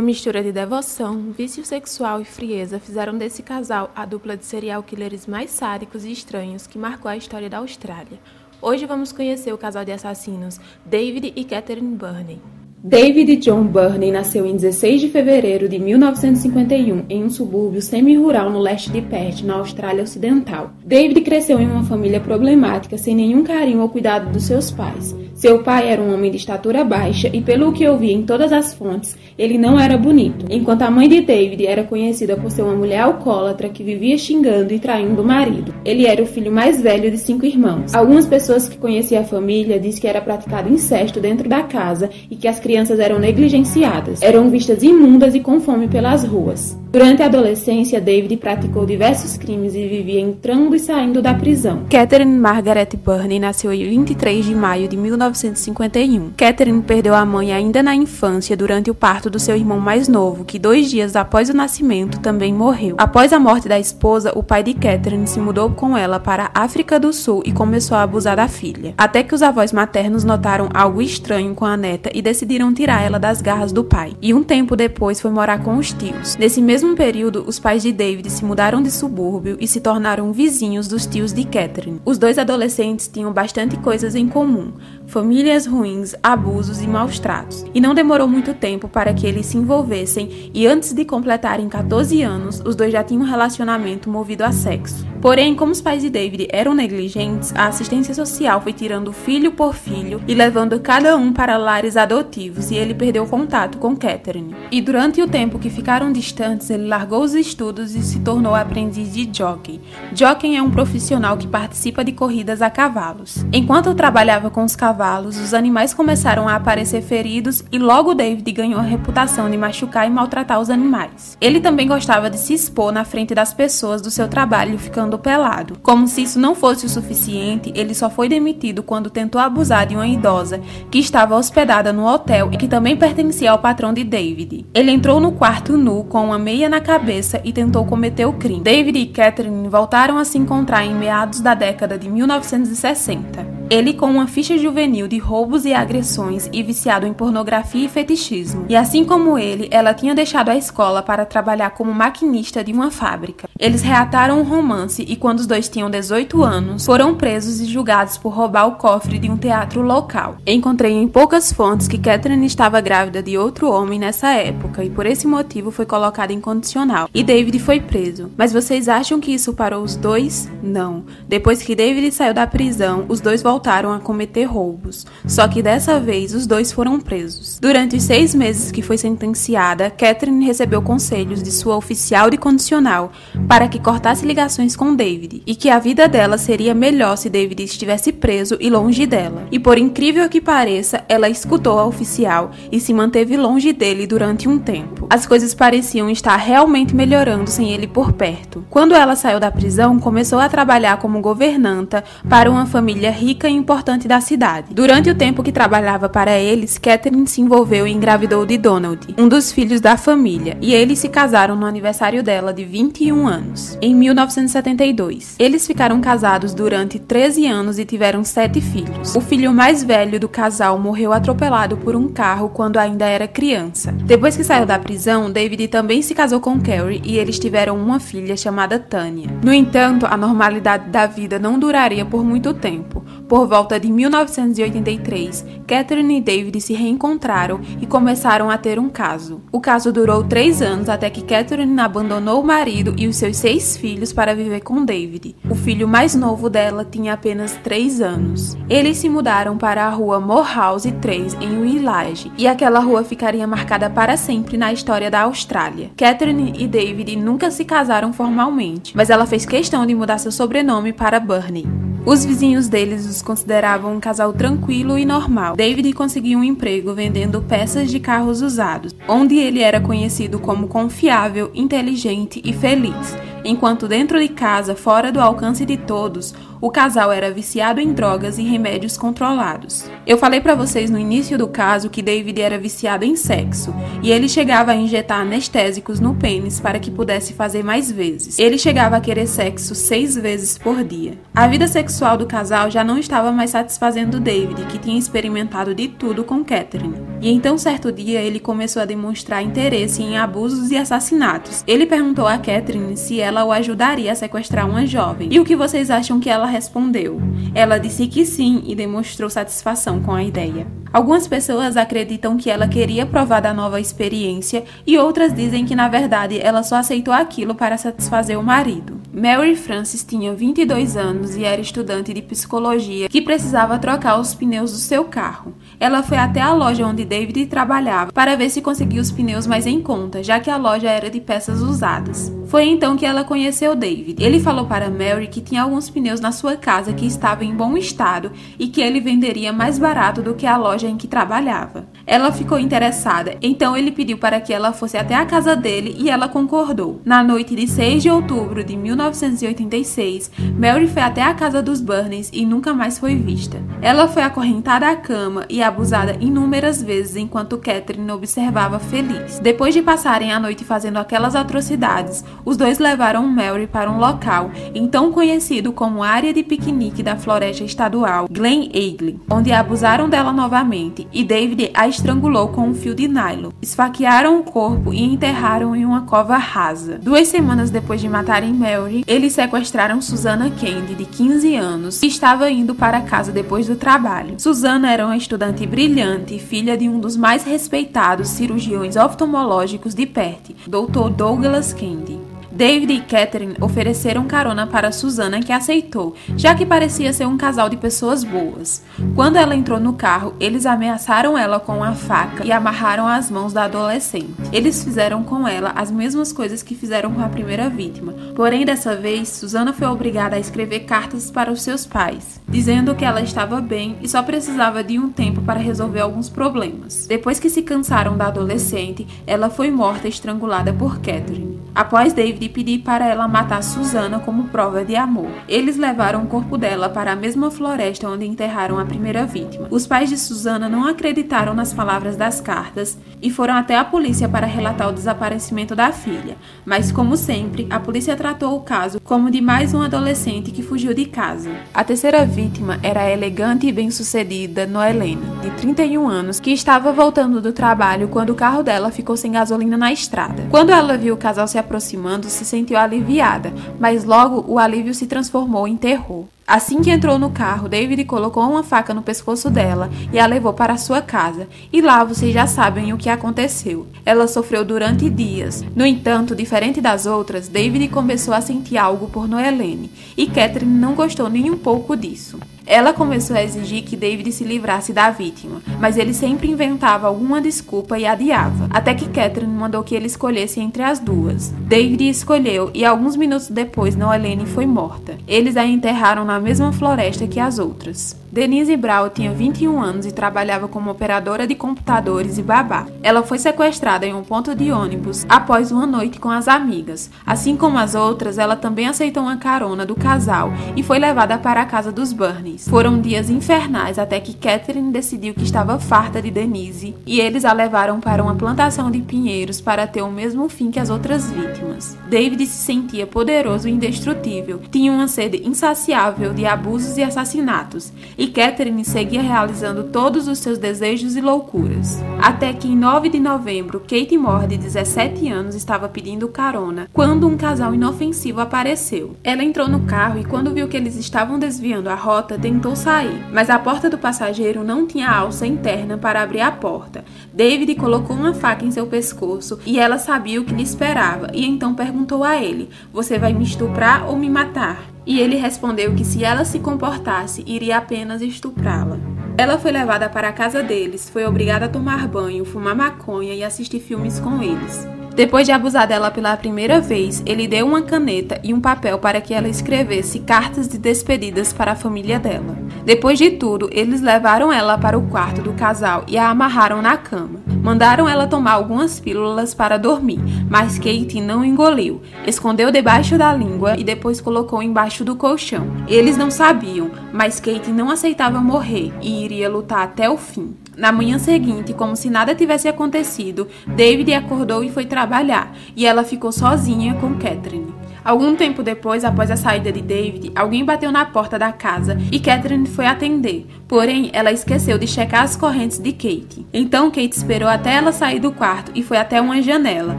Uma mistura de devoção, vício sexual e frieza fizeram desse casal a dupla de serial killers mais sádicos e estranhos que marcou a história da Austrália. Hoje vamos conhecer o casal de assassinos David e Catherine Burney. David John Burney nasceu em 16 de fevereiro de 1951 em um subúrbio semi-rural no leste de Perth, na Austrália Ocidental. David cresceu em uma família problemática sem nenhum carinho ou cuidado dos seus pais. Seu pai era um homem de estatura baixa e, pelo que eu vi em todas as fontes, ele não era bonito, enquanto a mãe de David era conhecida por ser uma mulher alcoólatra que vivia xingando e traindo o marido. Ele era o filho mais velho de cinco irmãos. Algumas pessoas que conheciam a família dizem que era praticado incesto dentro da casa e que as crianças eram negligenciadas, eram vistas imundas e com fome pelas ruas. Durante a adolescência, David praticou diversos crimes e vivia entrando e saindo da prisão. Catherine Margaret Burney nasceu em 23 de maio de 1951. Catherine perdeu a mãe ainda na infância durante o parto do seu irmão mais novo, que dois dias após o nascimento também morreu. Após a morte da esposa, o pai de Catherine se mudou com ela para a África do Sul e começou a abusar da filha. Até que os avós maternos notaram algo estranho com a neta e decidiram tirar ela das garras do pai. E um tempo depois foi morar com os tios. Nesse mesmo período, os pais de David se mudaram de subúrbio e se tornaram vizinhos dos tios de Catherine. Os dois adolescentes tinham bastante coisas em comum: famílias ruins, abusos e maus tratos. E não demorou muito tempo para que eles se envolvessem, e antes de completarem 14 anos, os dois já tinham um relacionamento movido a sexo. Porém, como os pais de David eram negligentes, a assistência social foi tirando filho por filho e levando cada um para lares adotivos, e ele perdeu contato com Catherine. E durante o tempo que ficaram distantes, ele largou os estudos e se tornou aprendiz de jockey. Jockey é um profissional que participa de corridas a cavalos. Enquanto trabalhava com os cavalos, os animais começaram a aparecer feridos e logo David ganhou a reputação de machucar e maltratar os animais. Ele também gostava de se expor na frente das pessoas do seu trabalho, ficando pelado. Como se isso não fosse o suficiente, ele só foi demitido quando tentou abusar de uma idosa que estava hospedada no hotel e que também pertencia ao patrão de David. Ele entrou no quarto nu com uma meia na cabeça e tentou cometer o crime. David e Catherine voltaram a se encontrar em meados da década de 1960. Ele com uma ficha juvenil de roubos e agressões e viciado em pornografia e fetichismo. E assim como ele, ela tinha deixado a escola para trabalhar como maquinista de uma fábrica. Eles reataram um romance e quando os dois tinham 18 anos, foram presos e julgados por roubar o cofre de um teatro local. Encontrei em poucas fontes que Catherine estava grávida de outro homem nessa época e por esse motivo foi colocada em condicional. E David foi preso. Mas vocês acham que isso parou os dois? Não. Depois que David saiu da prisão, os dois voltaram voltaram a cometer roubos, só que dessa vez os dois foram presos. Durante os seis meses que foi sentenciada, Catherine recebeu conselhos de sua oficial de condicional para que cortasse ligações com David e que a vida dela seria melhor se David estivesse preso e longe dela. E por incrível que pareça, ela escutou a oficial e se manteve longe dele durante um tempo. As coisas pareciam estar realmente melhorando sem ele por perto. Quando ela saiu da prisão, começou a trabalhar como governanta para uma família rica importante da cidade. Durante o tempo que trabalhava para eles, Catherine se envolveu e engravidou de Donald, um dos filhos da família, e eles se casaram no aniversário dela de 21 anos, em 1972. Eles ficaram casados durante 13 anos e tiveram sete filhos. O filho mais velho do casal morreu atropelado por um carro quando ainda era criança. Depois que saiu da prisão, David também se casou com Carrie e eles tiveram uma filha chamada Tanya. No entanto, a normalidade da vida não duraria por muito tempo. Por por volta de 1983, Catherine e David se reencontraram e começaram a ter um caso. O caso durou três anos até que Catherine abandonou o marido e os seus seis filhos para viver com David. O filho mais novo dela tinha apenas três anos. Eles se mudaram para a rua Morehouse 3 em Willage e aquela rua ficaria marcada para sempre na história da Austrália. Catherine e David nunca se casaram formalmente, mas ela fez questão de mudar seu sobrenome para Burney. Os vizinhos deles os consideravam um casal tranquilo e normal. David conseguiu um emprego vendendo peças de carros usados, onde ele era conhecido como confiável, inteligente e feliz. Enquanto dentro de casa, fora do alcance de todos, O casal era viciado em drogas e remédios controlados. Eu falei para vocês no início do caso que David era viciado em sexo e ele chegava a injetar anestésicos no pênis para que pudesse fazer mais vezes. Ele chegava a querer sexo seis vezes por dia. A vida sexual do casal já não estava mais satisfazendo David, que tinha experimentado de tudo com Catherine. E então, certo dia, ele começou a demonstrar interesse em abusos e assassinatos. Ele perguntou a Catherine se ela o ajudaria a sequestrar uma jovem. E o que vocês acham que ela respondeu? Ela disse que sim e demonstrou satisfação com a ideia. Algumas pessoas acreditam que ela queria provar da nova experiência e outras dizem que na verdade ela só aceitou aquilo para satisfazer o marido. Mary Francis tinha 22 anos e era estudante de psicologia que precisava trocar os pneus do seu carro. Ela foi até a loja onde David trabalhava para ver se conseguia os pneus mais em conta, já que a loja era de peças usadas. Foi então que ela conheceu David. Ele falou para Mary que tinha alguns pneus na sua casa que estavam em bom estado e que ele venderia mais barato do que a loja em que trabalhava. Ela ficou interessada, então ele pediu para que ela fosse até a casa dele e ela concordou. Na noite de 6 de outubro de 1986, Mary foi até a casa dos Burns e nunca mais foi vista. Ela foi acorrentada à cama e abusada inúmeras vezes enquanto Catherine observava feliz. Depois de passarem a noite fazendo aquelas atrocidades, os dois levaram Mary para um local, então conhecido como Área de Piquenique da Floresta Estadual, Glen Eigley, onde abusaram dela novamente e David a estrangulou com um fio de nylon. Esfaquearam o corpo e enterraram em uma cova rasa. Duas semanas depois de matarem Mary, eles sequestraram Susana Candy, de 15 anos, que estava indo para casa depois do trabalho. Susana era uma estudante brilhante, filha de um dos mais respeitados cirurgiões oftalmológicos de Perth, Dr. Douglas Candy. David e Catherine ofereceram carona para Susana, que aceitou, já que parecia ser um casal de pessoas boas. Quando ela entrou no carro, eles ameaçaram ela com a faca e amarraram as mãos da adolescente. Eles fizeram com ela as mesmas coisas que fizeram com a primeira vítima, porém dessa vez Susana foi obrigada a escrever cartas para os seus pais, dizendo que ela estava bem e só precisava de um tempo para resolver alguns problemas. Depois que se cansaram da adolescente, ela foi morta estrangulada por Catherine. Após David pedir para ela matar Susana como prova de amor. Eles levaram o corpo dela para a mesma floresta onde enterraram a primeira vítima. Os pais de Susana não acreditaram nas palavras das cartas e foram até a polícia para relatar o desaparecimento da filha. Mas, como sempre, a polícia tratou o caso como de mais um adolescente que fugiu de casa. A terceira vítima era a elegante e bem-sucedida Noelene, de 31 anos, que estava voltando do trabalho quando o carro dela ficou sem gasolina na estrada. Quando ela viu o casal se aproximando, se sentiu aliviada, mas logo o alívio se transformou em terror. Assim que entrou no carro, David colocou uma faca no pescoço dela e a levou para sua casa. E lá vocês já sabem o que aconteceu. Ela sofreu durante dias. No entanto, diferente das outras, David começou a sentir algo por Noelene, e Catherine não gostou nem um pouco disso. Ela começou a exigir que David se livrasse da vítima, mas ele sempre inventava alguma desculpa e adiava, até que Catherine mandou que ele escolhesse entre as duas. David escolheu e alguns minutos depois Noelene foi morta. Eles a enterraram na mesma floresta que as outras. Denise Brau tinha 21 anos e trabalhava como operadora de computadores e babá. Ela foi sequestrada em um ponto de ônibus após uma noite com as amigas. Assim como as outras, ela também aceitou uma carona do casal e foi levada para a casa dos Burns. Foram dias infernais até que Catherine decidiu que estava farta de Denise e eles a levaram para uma plantação de pinheiros para ter o mesmo fim que as outras vítimas. David se sentia poderoso e indestrutível, tinha uma sede insaciável de abusos e assassinatos e Catherine seguia realizando todos os seus desejos e loucuras. Até que em 9 de novembro, Kate Moore, de 17 anos, estava pedindo carona quando um casal inofensivo apareceu. Ela entrou no carro e, quando viu que eles estavam desviando a rota, tentou sair, mas a porta do passageiro não tinha alça interna para abrir a porta. David colocou uma faca em seu pescoço e ela sabia o que lhe esperava e então perguntou a ele: Você vai me estuprar ou me matar? E ele respondeu que se ela se comportasse, iria apenas estuprá-la. Ela foi levada para a casa deles, foi obrigada a tomar banho, fumar maconha e assistir filmes com eles. Depois de abusar dela pela primeira vez, ele deu uma caneta e um papel para que ela escrevesse cartas de despedidas para a família dela. Depois de tudo, eles levaram ela para o quarto do casal e a amarraram na cama. Mandaram ela tomar algumas pílulas para dormir, mas Kate não engoliu. Escondeu debaixo da língua e depois colocou embaixo do colchão. Eles não sabiam, mas Kate não aceitava morrer e iria lutar até o fim. Na manhã seguinte, como se nada tivesse acontecido, David acordou e foi trabalhar, e ela ficou sozinha com Catherine. Algum tempo depois, após a saída de David, alguém bateu na porta da casa e Catherine foi atender. Porém, ela esqueceu de checar as correntes de Kate. Então, Kate esperou até ela sair do quarto e foi até uma janela,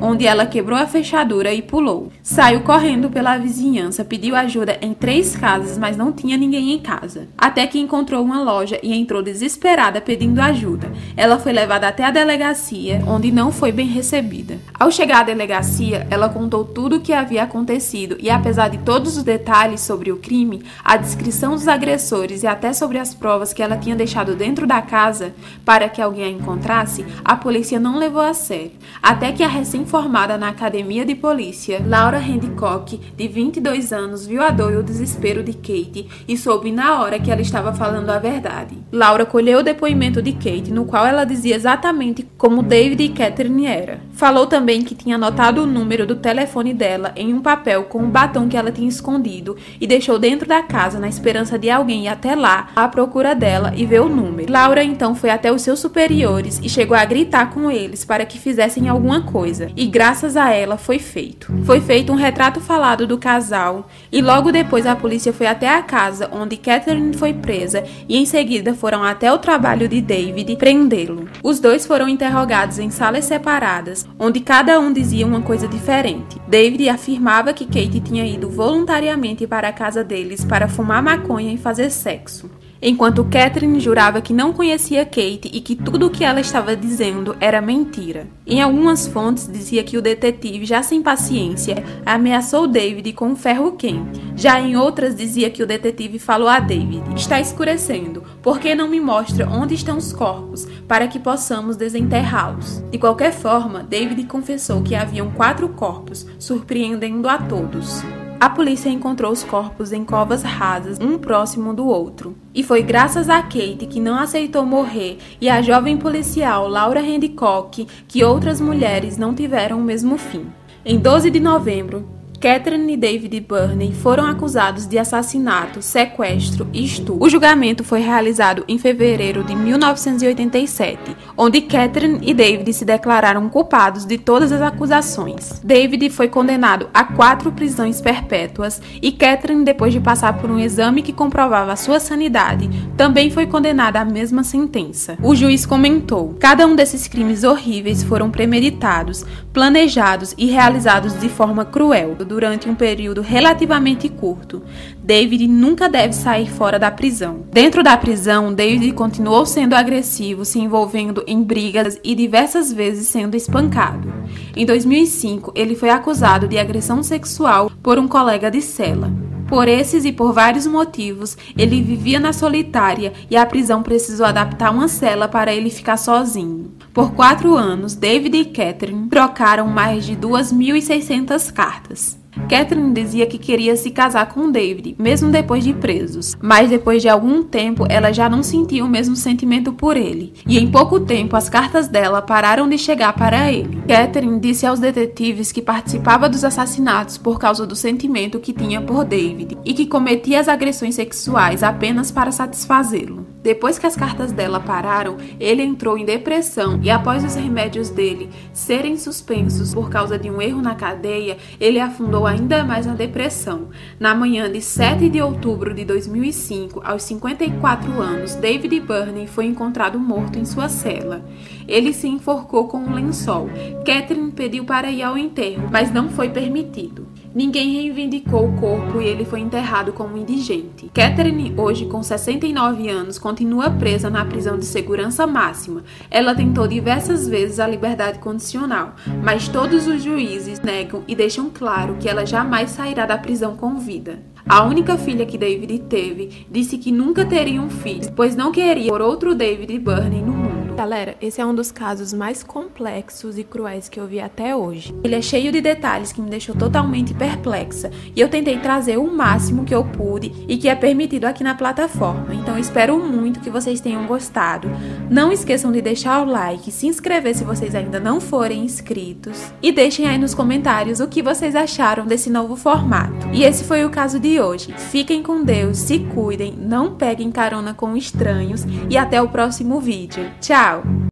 onde ela quebrou a fechadura e pulou. Saiu correndo pela vizinhança, pediu ajuda em três casas, mas não tinha ninguém em casa. Até que encontrou uma loja e entrou desesperada pedindo ajuda. Ela foi levada até a delegacia, onde não foi bem recebida. Ao chegar à delegacia, ela contou tudo o que havia acontecido e, apesar de todos os detalhes sobre o crime, a descrição dos agressores e até sobre as provas que ela tinha deixado dentro da casa para que alguém a encontrasse, a polícia não levou a sério. Até que a recém formada na academia de polícia, Laura Hancock, de 22 anos, viu a dor e o desespero de Kate e soube na hora que ela estava falando a verdade. Laura colheu o depoimento de Kate, no qual ela dizia exatamente como David e Catherine era. Falou também que tinha anotado o número do telefone dela em um papel com o batom que ela tinha escondido e deixou dentro da casa na esperança de alguém ir até lá à procura dela e ver o número. Laura então foi até os seus superiores e chegou a gritar com eles para que fizessem alguma coisa. E graças a ela foi feito. Foi feito um retrato falado do casal e logo depois a polícia foi até a casa onde Catherine foi presa e em seguida foram até o trabalho de David prendê-lo. Os dois foram interrogados em salas separadas, onde cada um dizia uma coisa diferente. David afirmava que Kate tinha ido voluntariamente para a casa deles para fumar maconha e fazer sexo enquanto Catherine jurava que não conhecia Kate e que tudo o que ela estava dizendo era mentira. Em algumas fontes dizia que o detetive, já sem paciência, ameaçou David com um ferro quente. Já em outras dizia que o detetive falou a David: "Está escurecendo, por que não me mostra onde estão os corpos para que possamos desenterrá-los?" De qualquer forma, David confessou que haviam quatro corpos, surpreendendo a todos. A polícia encontrou os corpos em covas rasas, um próximo do outro. E foi graças a Kate, que não aceitou morrer, e à jovem policial Laura Hancock que outras mulheres não tiveram o mesmo fim. Em 12 de novembro, Catherine e David Burney foram acusados de assassinato, sequestro e estupro. O julgamento foi realizado em fevereiro de 1987, onde Catherine e David se declararam culpados de todas as acusações. David foi condenado a quatro prisões perpétuas e Catherine, depois de passar por um exame que comprovava sua sanidade, também foi condenada à mesma sentença. O juiz comentou: cada um desses crimes horríveis foram premeditados, planejados e realizados de forma cruel durante um período relativamente curto. David nunca deve sair fora da prisão. Dentro da prisão, David continuou sendo agressivo, se envolvendo em brigas e diversas vezes sendo espancado. Em 2005, ele foi acusado de agressão sexual por um colega de cela. Por esses e por vários motivos, ele vivia na solitária e a prisão precisou adaptar uma cela para ele ficar sozinho. Por quatro anos, David e Catherine trocaram mais de 2.600 cartas. Catherine dizia que queria se casar com David, mesmo depois de presos, mas depois de algum tempo ela já não sentia o mesmo sentimento por ele, e em pouco tempo as cartas dela pararam de chegar para ele. Catherine disse aos detetives que participava dos assassinatos por causa do sentimento que tinha por David e que cometia as agressões sexuais apenas para satisfazê-lo. Depois que as cartas dela pararam, ele entrou em depressão e, após os remédios dele serem suspensos por causa de um erro na cadeia, ele afundou ainda mais na depressão. Na manhã de 7 de outubro de 2005, aos 54 anos, David Burney foi encontrado morto em sua cela. Ele se enforcou com um lençol. Catherine pediu para ir ao enterro, mas não foi permitido. Ninguém reivindicou o corpo e ele foi enterrado como indigente. Catherine, hoje com 69 anos, continua presa na prisão de segurança máxima. Ela tentou diversas vezes a liberdade condicional, mas todos os juízes negam e deixam claro que ela jamais sairá da prisão com vida. A única filha que David teve disse que nunca teria um filho, pois não queria por outro David Burney no. Galera, esse é um dos casos mais complexos e cruéis que eu vi até hoje. Ele é cheio de detalhes que me deixou totalmente perplexa e eu tentei trazer o máximo que eu pude e que é permitido aqui na plataforma. Então espero muito que vocês tenham gostado. Não esqueçam de deixar o like, se inscrever se vocês ainda não forem inscritos e deixem aí nos comentários o que vocês acharam desse novo formato. E esse foi o caso de hoje. Fiquem com Deus, se cuidem, não peguem carona com estranhos e até o próximo vídeo. Tchau! Ciao!